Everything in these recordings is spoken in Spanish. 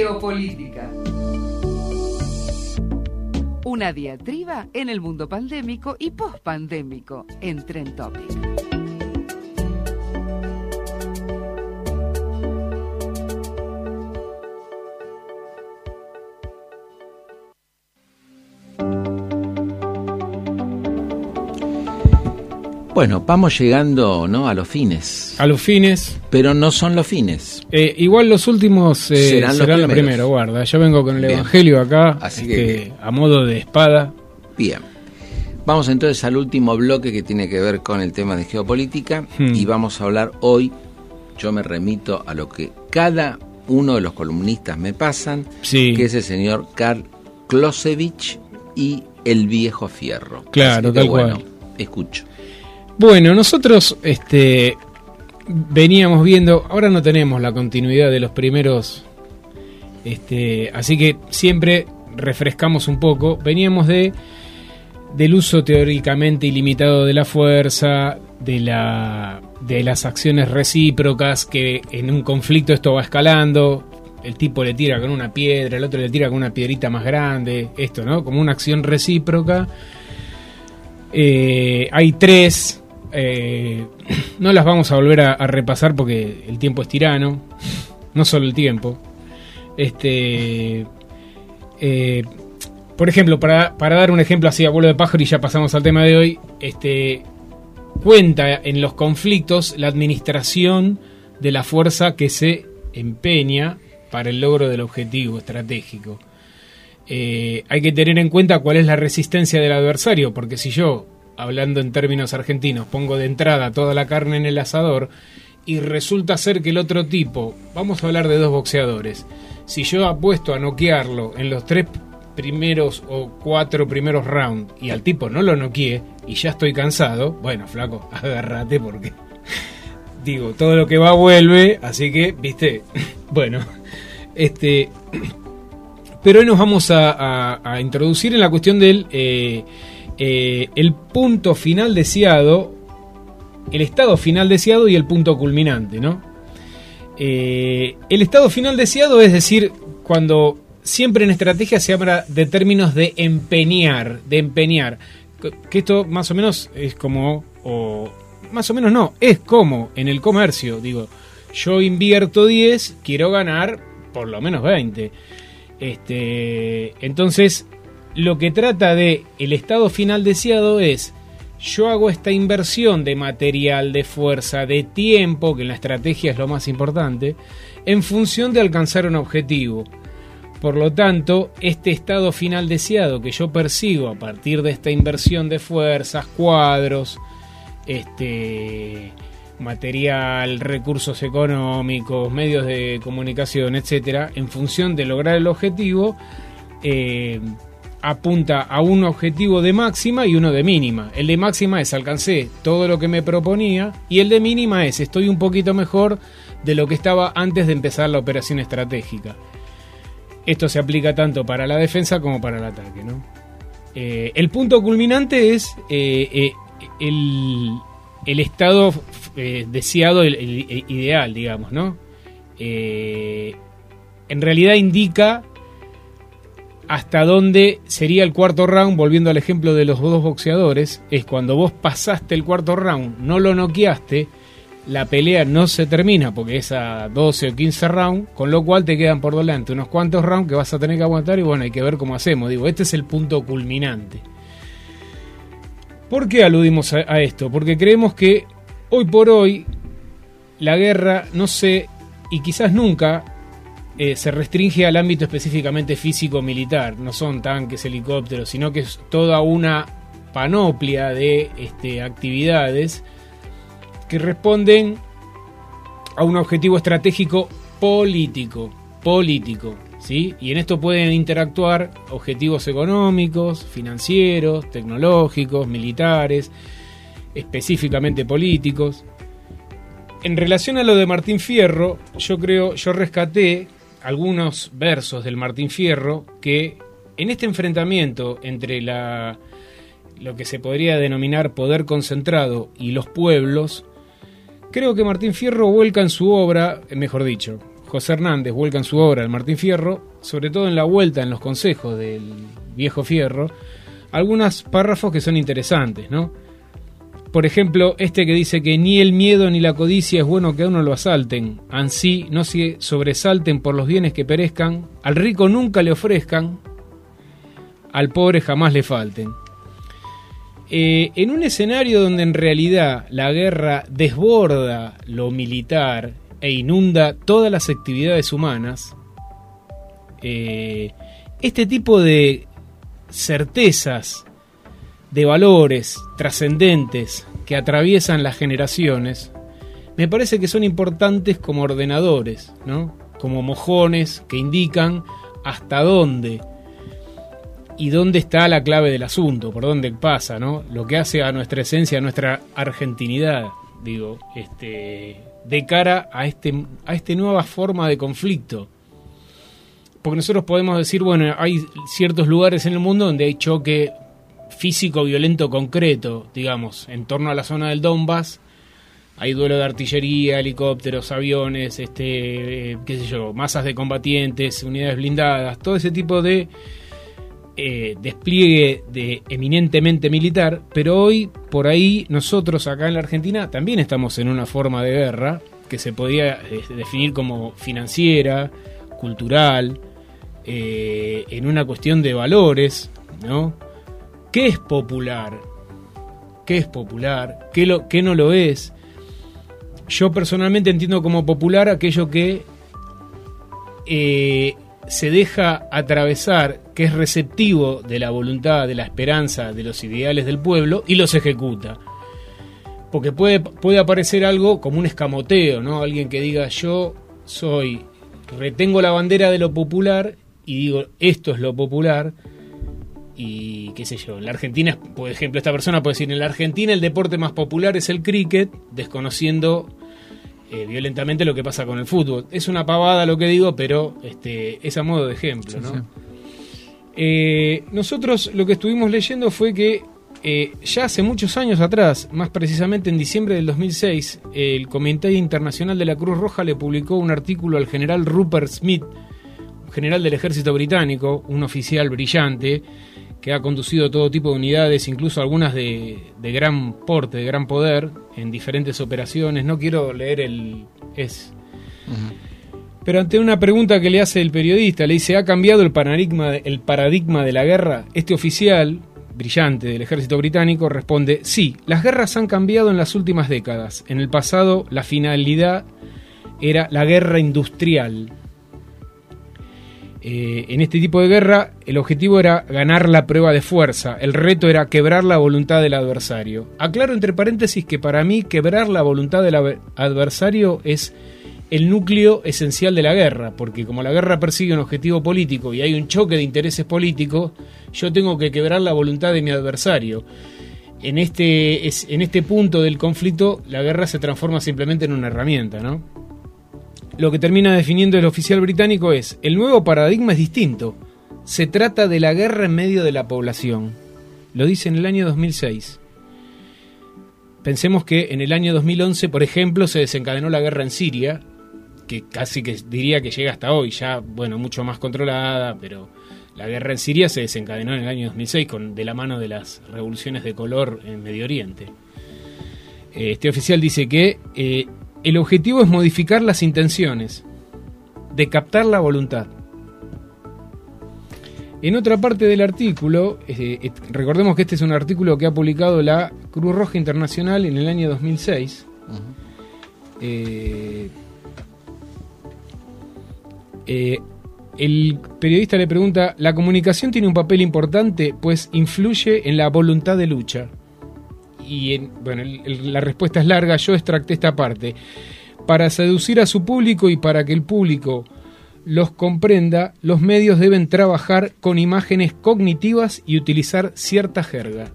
Geopolítica. Una diatriba en el mundo pandémico y pospandémico en Trend Topic. Bueno, vamos llegando ¿no? a los fines. A los fines. Pero no son los fines. Eh, igual los últimos eh, serán, los, primeros. guarda. Yo vengo con el Evangelio acá, Así que, este, a modo de espada. Bien. Vamos entonces al último bloque que tiene que ver con el tema de geopolítica hmm. y vamos a hablar hoy, yo me remito a lo que cada uno de los columnistas me pasan, que es el señor Karl Klosevich y el viejo fierro. Claro, tal bueno, cual. Escucho. Bueno, nosotros este, veníamos viendo, ahora no tenemos la continuidad de los primeros, este, así que siempre refrescamos un poco. Veníamos de del uso teóricamente ilimitado de la fuerza, de la de las acciones recíprocas que en un conflicto esto va escalando. El tipo le tira con una piedra, el otro le tira con una piedrita más grande, esto, ¿no? Como una acción recíproca. Eh, hay tres eh, no las vamos a volver a, repasar porque el tiempo es tirano, no solo el tiempo. Este, eh, por ejemplo, para, dar un ejemplo así a vuelo de pájaro y ya pasamos al tema de hoy, este, cuenta en los conflictos la administración de la fuerza que se empeña para el logro del objetivo estratégico. Eh, hay que tener en cuenta cuál es la resistencia del adversario, porque si yo hablando en términos argentinos, pongo de entrada toda la carne en el asador y resulta ser que el otro tipo, vamos a hablar de dos boxeadores, si yo apuesto a noquearlo en los tres primeros o cuatro primeros rounds y al tipo no lo noqueé y ya estoy cansado, bueno, flaco, agárrate porque digo, todo lo que va vuelve, así que, viste, bueno, este, pero hoy nos vamos a, introducir en la cuestión del... Eh, eh, el punto final deseado, el estado final deseado y el punto culminante, ¿no? Eh, el estado final deseado es decir, cuando siempre en estrategia se habla de términos de empeñar, de empeñar, que esto más o menos es como, o más o menos no, es como en el comercio, digo, yo invierto 10, quiero ganar por lo menos 20. Este, entonces, lo que trata de el estado final deseado es yo hago esta inversión de material, de fuerza, de tiempo, que en la estrategia es lo más importante, en función de alcanzar un objetivo. Por lo tanto, este estado final deseado que yo persigo a partir de esta inversión de fuerzas, cuadros, este material, recursos económicos, medios de comunicación, etcétera, en función de lograr el objetivo, eh, apunta a un objetivo de máxima y uno de mínima. El de máxima es alcancé todo lo que me proponía y el de mínima es estoy un poquito mejor de lo que estaba antes de empezar la operación estratégica. Esto se aplica tanto para la defensa como para el ataque. ¿no? Eh, el punto culminante es eh, eh, el, estado deseado, el, el, ideal, digamos. ¿no? en realidad indica hasta dónde sería el cuarto round, volviendo al ejemplo de los dos boxeadores, es cuando vos pasaste el cuarto round, no lo noqueaste, la pelea no se termina porque es a 12 o 15 rounds, con lo cual te quedan por delante unos cuantos rounds que vas a tener que aguantar y bueno, hay que ver cómo hacemos. Digo, este es el punto culminante. ¿Por qué aludimos a, a esto? Porque creemos que hoy por hoy la guerra no sé y quizás nunca eh, se restringe al ámbito específicamente físico-militar. No son tanques, helicópteros, sino que es toda una panoplia de este, actividades que responden a un objetivo estratégico político, político, ¿sí? Y en esto pueden interactuar objetivos económicos, financieros, tecnológicos, militares, específicamente políticos. En relación a lo de Martín Fierro, yo creo, yo rescaté algunos versos del Martín Fierro que en este enfrentamiento entre la lo que se podría denominar poder concentrado y los pueblos, creo que Martín Fierro vuelca en su obra, mejor dicho, José Hernández vuelca en su obra el Martín Fierro, sobre todo en la vuelta en los consejos del viejo Fierro, algunos párrafos que son interesantes, ¿no? Por ejemplo, este que dice que ni el miedo ni la codicia es bueno que a uno lo asalten, ansí no se sobresalten por los bienes que perezcan, al rico nunca le ofrezcan, al pobre jamás le falten. Eh, en un escenario donde en realidad la guerra desborda lo militar e inunda todas las actividades humanas, eh, este tipo de certezas de valores trascendentes que atraviesan las generaciones, me parece que son importantes como ordenadores, ¿no? como mojones que indican hasta dónde y dónde está la clave del asunto, por dónde pasa, ¿no? Lo que hace a nuestra esencia, a nuestra argentinidad, digo, este, de cara a este, a esta nueva forma de conflicto. Porque nosotros podemos decir, bueno, hay ciertos lugares en el mundo donde hay choque físico violento concreto, digamos, en torno a la zona del Donbass. Hay duelo de artillería, helicópteros, aviones, este, qué sé yo, masas de combatientes, unidades blindadas, todo ese tipo de eh, despliegue de eminentemente militar, pero hoy por ahí nosotros acá en la Argentina también estamos en una forma de guerra que se podía eh, definir como financiera, cultural, eh, en una cuestión de valores, ¿no? ¿Qué es popular? ¿Qué es popular? ¿Qué, no lo es? Yo personalmente entiendo como popular aquello que se deja atravesar, que es receptivo de la voluntad, de la esperanza, de los ideales del pueblo y los ejecuta. Porque puede, puede aparecer algo como un escamoteo, ¿no? Alguien que diga yo soy, retengo la bandera de lo popular y digo esto es lo popular y qué sé yo, en la Argentina, por ejemplo, esta persona puede decir, en la Argentina el deporte más popular es el cricket, desconociendo eh, violentamente lo que pasa con el fútbol. Es una pavada lo que digo, pero este, es a modo de ejemplo. Eh, nosotros lo que estuvimos leyendo fue que eh, ya hace muchos años atrás, más precisamente en diciembre del 2006, el Comité Internacional de la Cruz Roja le publicó un artículo al general Rupert Smith, general del ejército británico, un oficial brillante, que ha conducido todo tipo de unidades, incluso algunas de, gran porte, de gran poder, en diferentes operaciones. No quiero leer el... es... Pero ante una pregunta que le hace el periodista, le dice, ¿ha cambiado el paradigma, el paradigma de la guerra? Este oficial, brillante del ejército británico, responde, sí, las guerras han cambiado en las últimas décadas. En el pasado la finalidad era la guerra industrial, eh, en este tipo de guerra el objetivo era ganar la prueba de fuerza, el reto era quebrar la voluntad del adversario. Aclaro entre paréntesis que para mí quebrar la voluntad del adversario es el núcleo esencial de la guerra, porque como la guerra persigue un objetivo político y hay un choque de intereses políticos, yo tengo que quebrar la voluntad de mi adversario. En este, en este punto del conflicto, la guerra se transforma simplemente en una herramienta, ¿no? Lo que termina definiendo el oficial británico es, el nuevo paradigma es distinto. Se trata de la guerra en medio de la población. Lo dice en el año 2006. Pensemos que en el año 2011, por ejemplo, se desencadenó la guerra en Siria, que casi que diría que llega hasta hoy, ya, bueno, mucho más controlada, pero la guerra en Siria se desencadenó en el año 2006 con, de la mano de las revoluciones de color en Medio Oriente. Este oficial dice que eh, el objetivo es modificar las intenciones, de captar la voluntad. En otra parte del artículo, eh, eh, recordemos que este es un artículo que ha publicado la Cruz Roja Internacional en el año 2006. Eh, el periodista le pregunta, ¿la comunicación tiene un papel importante? Pues influye en la voluntad de lucha. Y bueno, la respuesta es larga, yo extracté esta parte. Para seducir a su público y para que el público los comprenda, los medios deben trabajar con imágenes cognitivas y utilizar cierta jerga.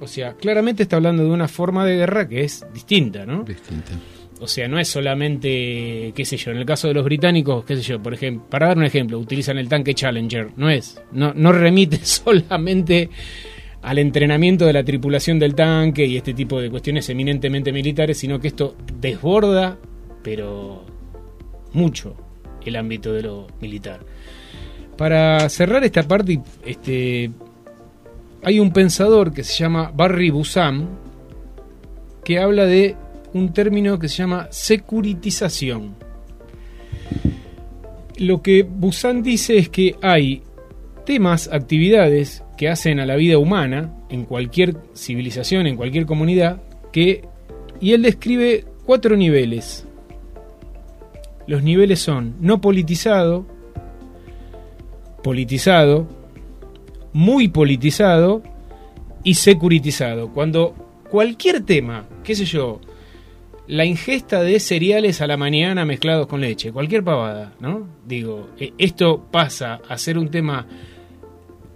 O sea, claramente está hablando de una forma de guerra que es distinta, ¿no? Distinta. O sea, no es solamente, qué sé yo, en el caso de los británicos, qué sé yo, por ejemplo, para dar un ejemplo, utilizan el tanque Challenger, no es, no, no remite solamente al entrenamiento de la tripulación del tanque y este tipo de cuestiones eminentemente militares, sino que esto desborda, pero mucho, el ámbito de lo militar. Para cerrar esta parte, este, hay un pensador que se llama Barry Busam que habla de un término que se llama securitización. Lo que Busan dice es que hay temas, actividades que hacen a la vida humana en cualquier civilización, en cualquier comunidad, que y él describe cuatro niveles. Los niveles son no politizado, politizado, muy politizado y securitizado. Cuando cualquier tema, qué sé yo, la ingesta de cereales a la mañana mezclados con leche, cualquier pavada, ¿no? Digo, eh, esto pasa a ser un tema,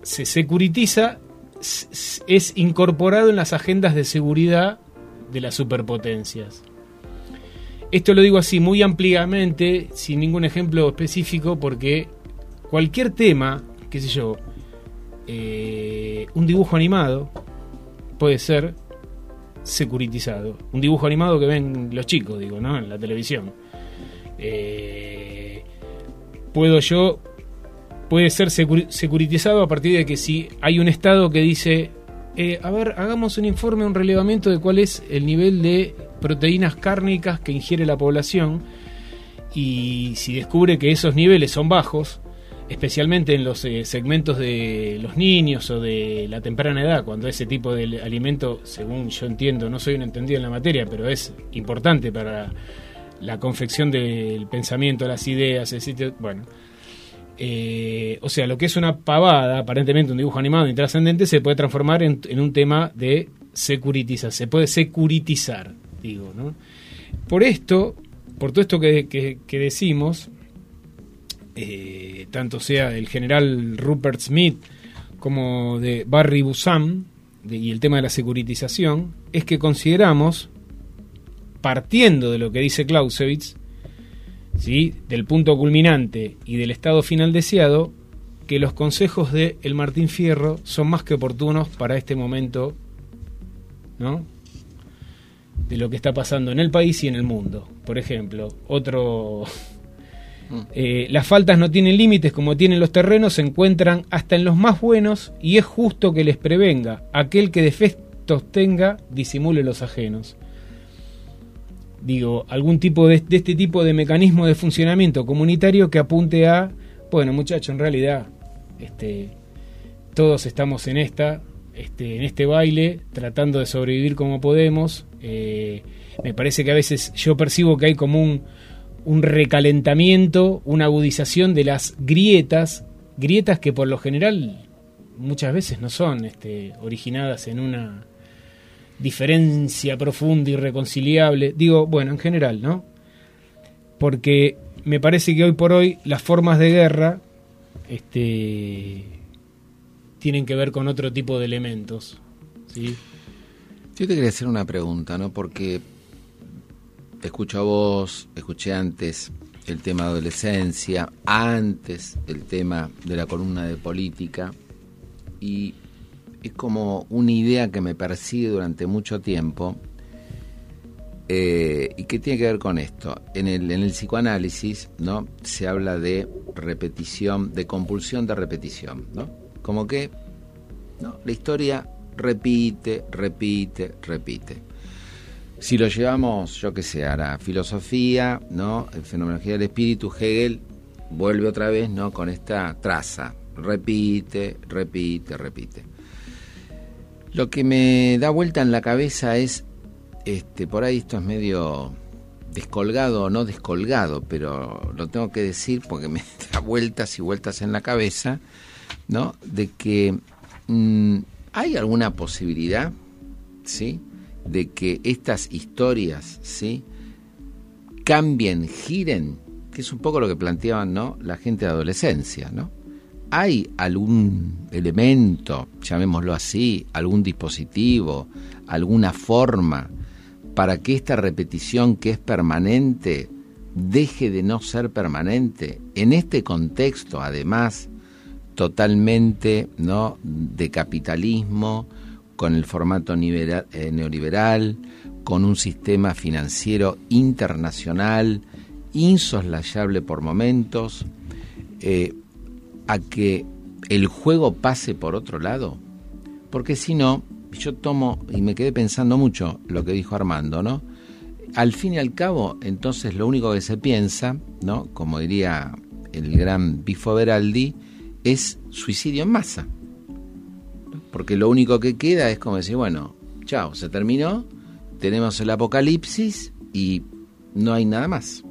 se securitiza, es incorporado en las agendas de seguridad de las superpotencias. Esto lo digo así muy ampliamente, sin ningún ejemplo específico, porque cualquier tema, qué sé yo, eh, un dibujo animado puede ser securitizado. Un dibujo animado que ven los chicos, digo, ¿no? En la televisión. Eh, puedo yo, puede ser securitizado a partir de que si hay un Estado que dice, eh, a ver, hagamos un informe, un relevamiento de cuál es el nivel de proteínas cárnicas que ingiere la población y si descubre que esos niveles son bajos, especialmente en los eh, segmentos de los niños o de la temprana edad, cuando ese tipo de alimento, según yo entiendo, no soy un entendido en la materia, pero es importante para la confección del pensamiento, las ideas, etc. Bueno, eh, o sea, lo que es una pavada, aparentemente un dibujo animado intrascendente, se puede transformar en, un tema de securitizar, se puede securitizar, digo, ¿no? Por esto, por todo esto que decimos, eh, tanto sea del general Rupert Smith como de Barry Busam, y el tema de la securitización, es que consideramos, partiendo de lo que dice Clausewitz, ¿sí? del punto culminante y del estado final deseado, que los consejos de el Martín Fierro son más que oportunos para este momento, ¿no? De lo que está pasando en el país y en el mundo. Por ejemplo, otro eh, las faltas no tienen límites como tienen los terrenos, se encuentran hasta en los más buenos y es justo que les prevenga. Aquel que defectos tenga, disimule los ajenos. Digo, algún tipo de, este tipo de mecanismo de funcionamiento comunitario que apunte a, bueno muchachos, en realidad, este, todos estamos en esta, este, en este baile, tratando de sobrevivir como podemos. Eh, me parece que a veces yo percibo que hay como un, un recalentamiento, una agudización de las grietas, grietas que por lo general muchas veces no son este, originadas en una diferencia profunda, irreconciliable. Digo, bueno, en general, ¿no? Porque me parece que hoy por hoy las formas de guerra este, tienen que ver con otro tipo de elementos. ¿sí? Yo te quería hacer una pregunta, ¿no? Porque escucho a vos, escuché antes el tema de adolescencia, antes el tema de la columna de política, y es como una idea que me persigue durante mucho tiempo eh, y que tiene que ver con esto. En el, en el psicoanálisis ¿no? se habla de repetición, de compulsión de repetición, ¿no? como que ¿no? la historia repite, repite, repite. Si lo llevamos, yo que sé, a la filosofía, ¿no? Fenomenología del espíritu, Hegel vuelve otra vez, ¿no? Con esta traza. Repite, repite, repite. Lo que me da vuelta en la cabeza es, este, por ahí esto es medio descolgado o no descolgado, pero lo tengo que decir porque me da vueltas y vueltas en la cabeza, ¿no? De que mm, hay alguna posibilidad, ¿sí? De que estas historias, ¿sí? Cambien, giren, que es un poco lo que planteaban, ¿no? La gente de adolescencia, ¿no? ¿Hay algún elemento, llamémoslo así, algún dispositivo, alguna forma para que esta repetición que es permanente deje de no ser permanente? En este contexto, además, totalmente ¿no? de capitalismo, con el formato eh, neoliberal, con un sistema financiero internacional insoslayable por momentos, eh, a que el juego pase por otro lado? Porque si no, yo tomo, y me quedé pensando mucho lo que dijo Armando, ¿no? Al fin y al cabo, entonces lo único que se piensa, ¿no? Como diría el gran Bifo Beraldi, es suicidio en masa. Porque lo único que queda es como decir, bueno, chao, se terminó, tenemos el apocalipsis y no hay nada más.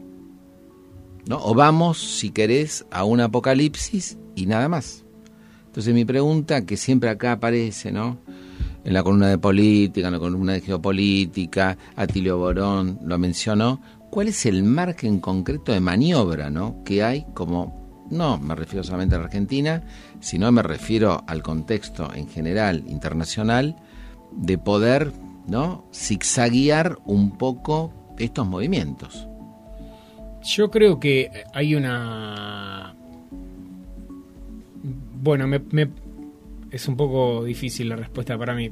¿No? O vamos, si querés, a un apocalipsis y nada más. Entonces mi pregunta, que siempre acá aparece, ¿no? En la columna de política, en la columna de geopolítica, Atilio Borón lo mencionó, ¿cuál es el margen concreto de maniobra, ¿no? Que hay como, no me refiero solamente a la Argentina, sino me refiero al contexto en general internacional de poder, ¿no? Zigzaguear un poco estos movimientos. Yo creo que hay una bueno, me, es un poco difícil la respuesta para mí.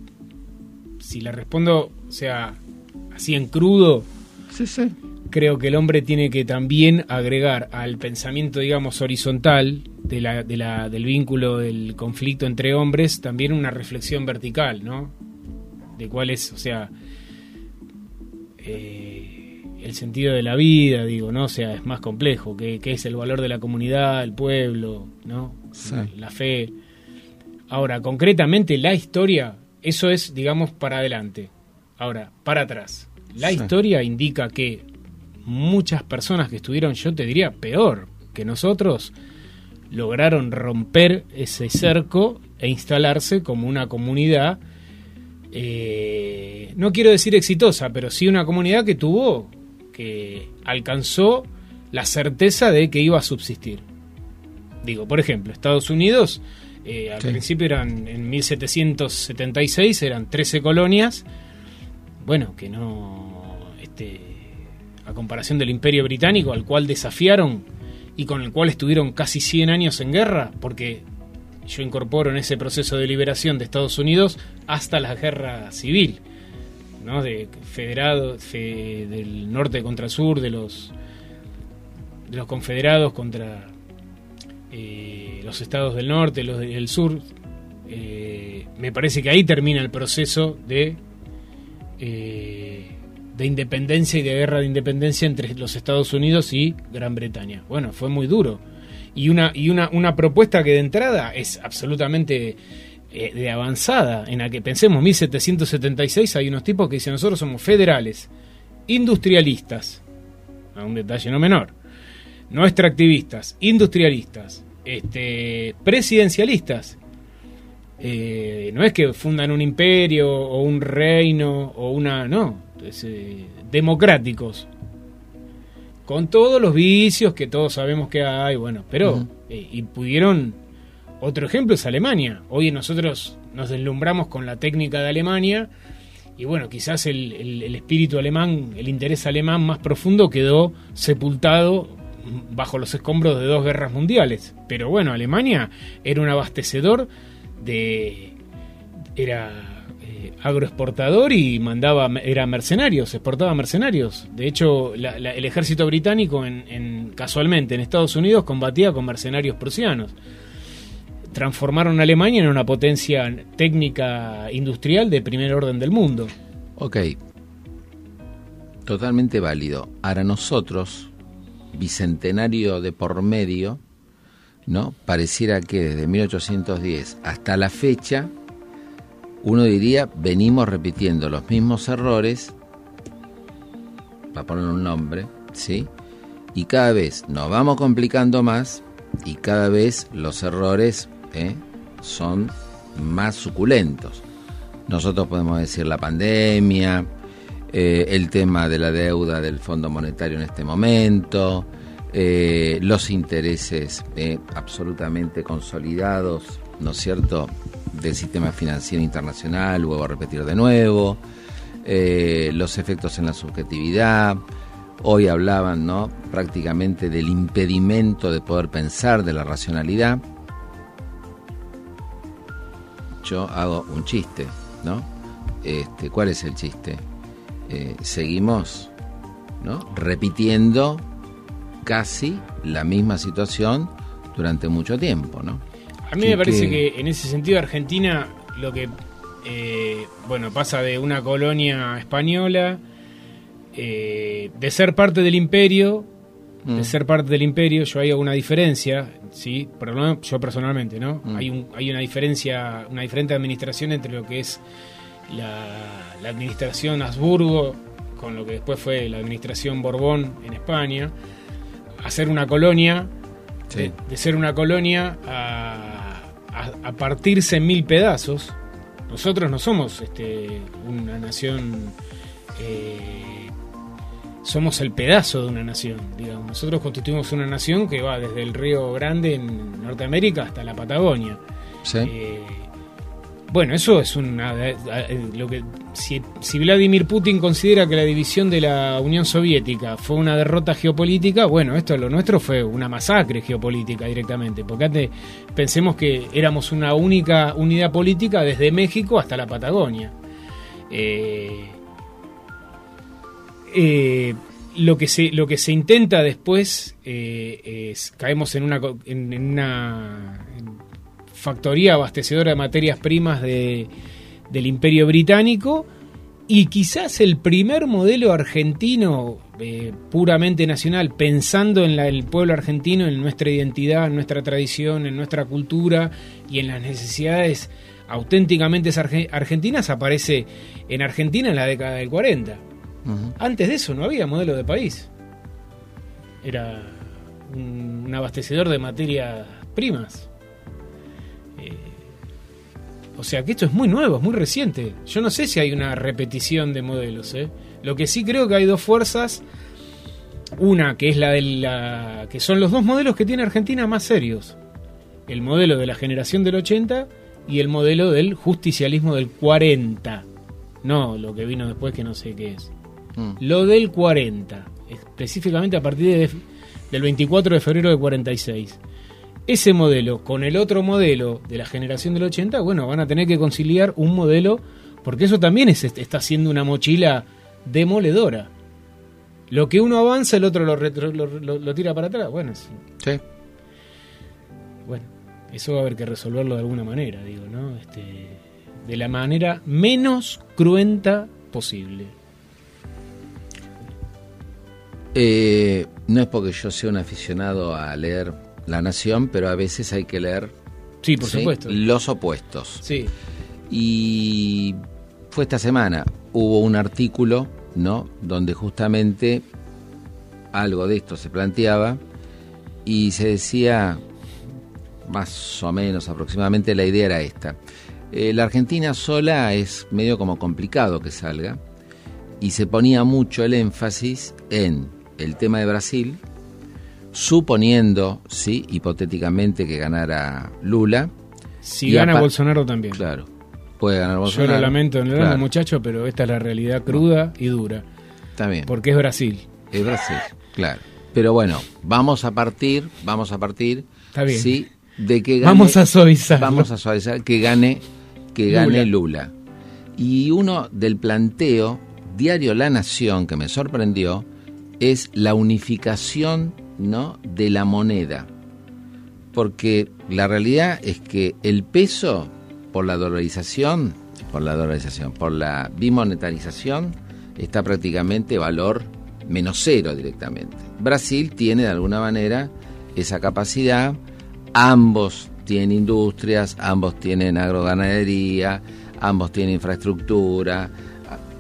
Si la respondo, o sea, así en crudo, creo que el hombre tiene que también agregar al pensamiento, digamos, horizontal de la, de la, del vínculo, del conflicto entre hombres, también una reflexión vertical, ¿no? De cuál es, o sea, eh, el sentido de la vida, digo, ¿no? O sea, es más complejo, qué, qué es el valor de la comunidad, el pueblo, ¿no? La fe. Ahora, concretamente, la historia, eso es, digamos, para adelante. Ahora, para atrás. La historia indica que muchas personas que estuvieron, yo te diría, peor que nosotros, lograron romper ese cerco e instalarse como una comunidad, eh, no quiero decir exitosa, pero sí una comunidad que tuvo, que alcanzó la certeza de que iba a subsistir. Digo, por ejemplo, Estados Unidos, eh, al principio eran, en 1776 eran 13 colonias, bueno, que no, este, a comparación del Imperio Británico, al cual desafiaron y con el cual estuvieron casi 100 años en guerra, porque yo incorporo en ese proceso de liberación de Estados Unidos hasta la guerra civil, ¿no? de federado, del norte contra el sur, de los, de los confederados contra eh, los estados del norte, los del sur. Eh, me parece que ahí termina el proceso de, eh, de independencia y de guerra de independencia entre los Estados Unidos y Gran Bretaña. Bueno, fue muy duro. Y una, y una, una propuesta que de entrada es absolutamente de avanzada, en la que pensemos 1776 hay unos tipos que dicen nosotros somos federales, industrialistas, a un detalle no menor, no extractivistas, industrialistas, este, presidencialistas. Eh, no es que fundan un imperio o un reino o una... No, eh, democráticos. Con todos los vicios que todos sabemos que hay, bueno, pero... Eh, y pudieron... Otro ejemplo es Alemania. Hoy nosotros nos deslumbramos con la técnica de Alemania y bueno, quizás el espíritu alemán, el interés alemán más profundo quedó sepultado bajo los escombros de dos guerras mundiales. Pero bueno, Alemania era un abastecedor de... era eh, agroexportador y mandaba, era mercenarios, exportaba mercenarios. De hecho, el ejército británico en, casualmente en Estados Unidos combatía con mercenarios prusianos. Transformaron a Alemania en una potencia técnica industrial de primer orden del mundo. Ok, totalmente válido. Ahora nosotros, bicentenario de por medio, ¿no? Pareciera que desde 1810 hasta la fecha, uno diría, venimos repitiendo los mismos errores para poner un nombre, ¿sí? Y cada vez nos vamos complicando más y cada vez los errores ¿eh? son más suculentos. Nosotros podemos decir la pandemia, eh, el tema de la deuda del Fondo Monetario en este momento, eh, los intereses absolutamente consolidados, ¿no es cierto?, del sistema financiero internacional, luego a repetir de nuevo, los efectos en la subjetividad, Hoy hablaban, ¿no? Prácticamente del impedimento de poder pensar, de la racionalidad. Yo hago un chiste, ¿no? Este, ¿Cuál es el chiste? Eh, seguimos, ¿no? Repitiendo casi la misma situación durante mucho tiempo, ¿no? A mí me parece que... en ese sentido Argentina lo que, eh, bueno, pasa de una colonia española eh, de ser parte del imperio, de mm. ser parte del imperio, yo hay alguna diferencia, sí, pero yo personalmente, ¿no? Mm. Hay, un, hay una diferencia, una diferente administración entre lo que es la, administración Habsburgo con lo que después fue la administración Borbón en España, a ser una colonia, de, ser una colonia a, a, partirse en mil pedazos. Nosotros no somos este, una nación eh, somos el pedazo de una nación, digamos. Nosotros constituimos una nación que va desde el Río Grande en Norteamérica hasta la Patagonia. Eh, bueno, eso es una lo que si, Vladimir Putin considera que la división de la Unión Soviética fue una derrota geopolítica, bueno, esto lo nuestro fue una masacre geopolítica directamente, porque antes pensemos que éramos una única unidad política desde México hasta la Patagonia. Eh, eh, lo que se lo que se intenta después eh, es caemos en una en, una factoría abastecedora de materias primas de, del Imperio Británico y quizás el primer modelo argentino eh, puramente nacional pensando en la, el pueblo argentino en nuestra identidad en nuestra tradición en nuestra cultura y en las necesidades auténticamente argentinas aparece en Argentina en la década del 40 antes de eso no había modelo de país. Era un, abastecedor de materias primas. O sea que esto es muy nuevo, es muy reciente. Yo no sé si hay una repetición de modelos. ¿eh? Lo que sí creo que hay dos fuerzas. Una que es la de la. que son los dos modelos que tiene Argentina más serios. El modelo de la generación del 80 y el modelo del justicialismo del 40. No lo que vino después que no sé qué es. Mm. Lo del 40, específicamente a partir del 24 de febrero de 46. Ese modelo con el otro modelo de la generación del 80, bueno, van a tener que conciliar un modelo, porque eso también está siendo una mochila demoledora. Lo que uno avanza, el otro lo, tira para atrás. Bueno, sí. Bueno, eso va a haber que resolverlo de alguna manera, digo, ¿no? Este, de la manera menos cruenta posible. Eh, no es porque yo sea un aficionado a leer La Nación, pero a veces hay que leer sí, por supuesto. los opuestos. Sí. Y fue esta semana, hubo un artículo, ¿no? Donde justamente algo de esto se planteaba y se decía, más o menos aproximadamente, la idea era esta. Eh, la Argentina sola es medio como complicado que salga y se ponía mucho el énfasis en el tema de Brasil, suponiendo, sí, hipotéticamente que ganara Lula. Si gana Bolsonaro también. Claro, puede ganar Bolsonaro. Yo lo lamento en el muchacho, pero esta es la realidad cruda y dura. También. Porque es Brasil. Es Brasil, claro. Pero bueno, vamos a partir, vamos a partir, Está bien. sí, de que gane, vamos a suavizar, vamos a suavizar que gane, que gane Lula. Y uno del planteo diario La Nación que me sorprendió es la unificación ¿no? de la moneda. Porque la realidad es que el peso, por la dolarización, por la dolarización, por la bimonetarización, está prácticamente valor menos cero directamente. Brasil tiene de alguna manera esa capacidad, ambos tienen industrias, ambos tienen agroganadería, ambos tienen infraestructura,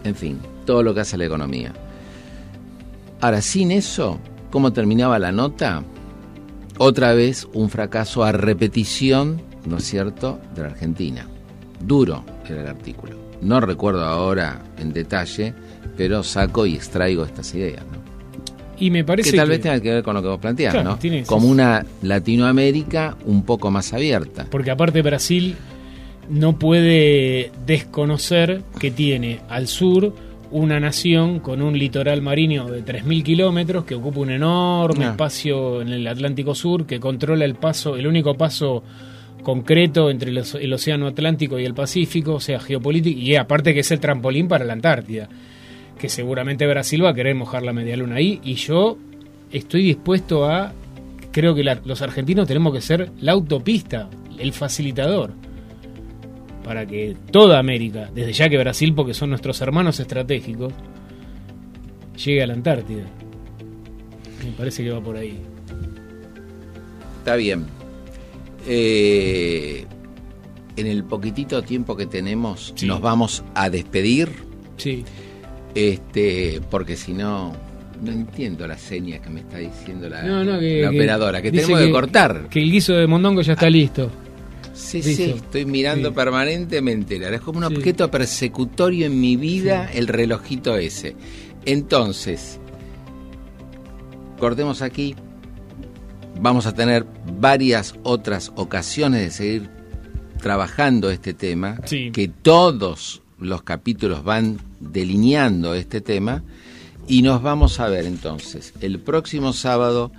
en fin, todo lo que hace la economía. Ahora, sin eso, ¿cómo terminaba la nota? Otra vez un fracaso a repetición, ¿no es cierto?, de la Argentina. Duro era el artículo. No recuerdo ahora en detalle, pero saco y extraigo estas ideas, ¿no? Y me parece que tal vez tenga que ver con lo que vos planteás, ¿no? Como una Latinoamérica un poco más abierta. Porque aparte Brasil no puede desconocer que tiene al sur una nación con un litoral marino de 3.000 kilómetros que ocupa un enorme ah. espacio en el Atlántico Sur, que controla el paso, el único paso concreto entre el Océano Atlántico y el Pacífico, o sea, geopolítico, y aparte que es el trampolín para la Antártida que seguramente Brasil va a querer mojar la media luna ahí y yo estoy dispuesto a creo que los argentinos tenemos que ser la autopista, el facilitador para que toda América, desde ya que Brasil porque son nuestros hermanos estratégicos, llegue a la Antártida. Me parece que va por ahí. Está bien. Eh, en el poquitito tiempo que tenemos, nos vamos a despedir. Sí. Este, porque si no, no entiendo la seña que me está diciendo la, operadora, que tenemos que, cortar. Que el guiso de mondongo ya está listo. Sí, sí, estoy mirando permanentemente. Es como un objeto persecutorio en mi vida el relojito ese. Entonces, cortemos aquí. Vamos a tener varias otras ocasiones de seguir trabajando este tema, que todos los capítulos van delineando este tema y nos vamos a ver entonces el próximo sábado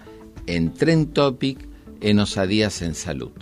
en Trend Topic en Osadías en Salud.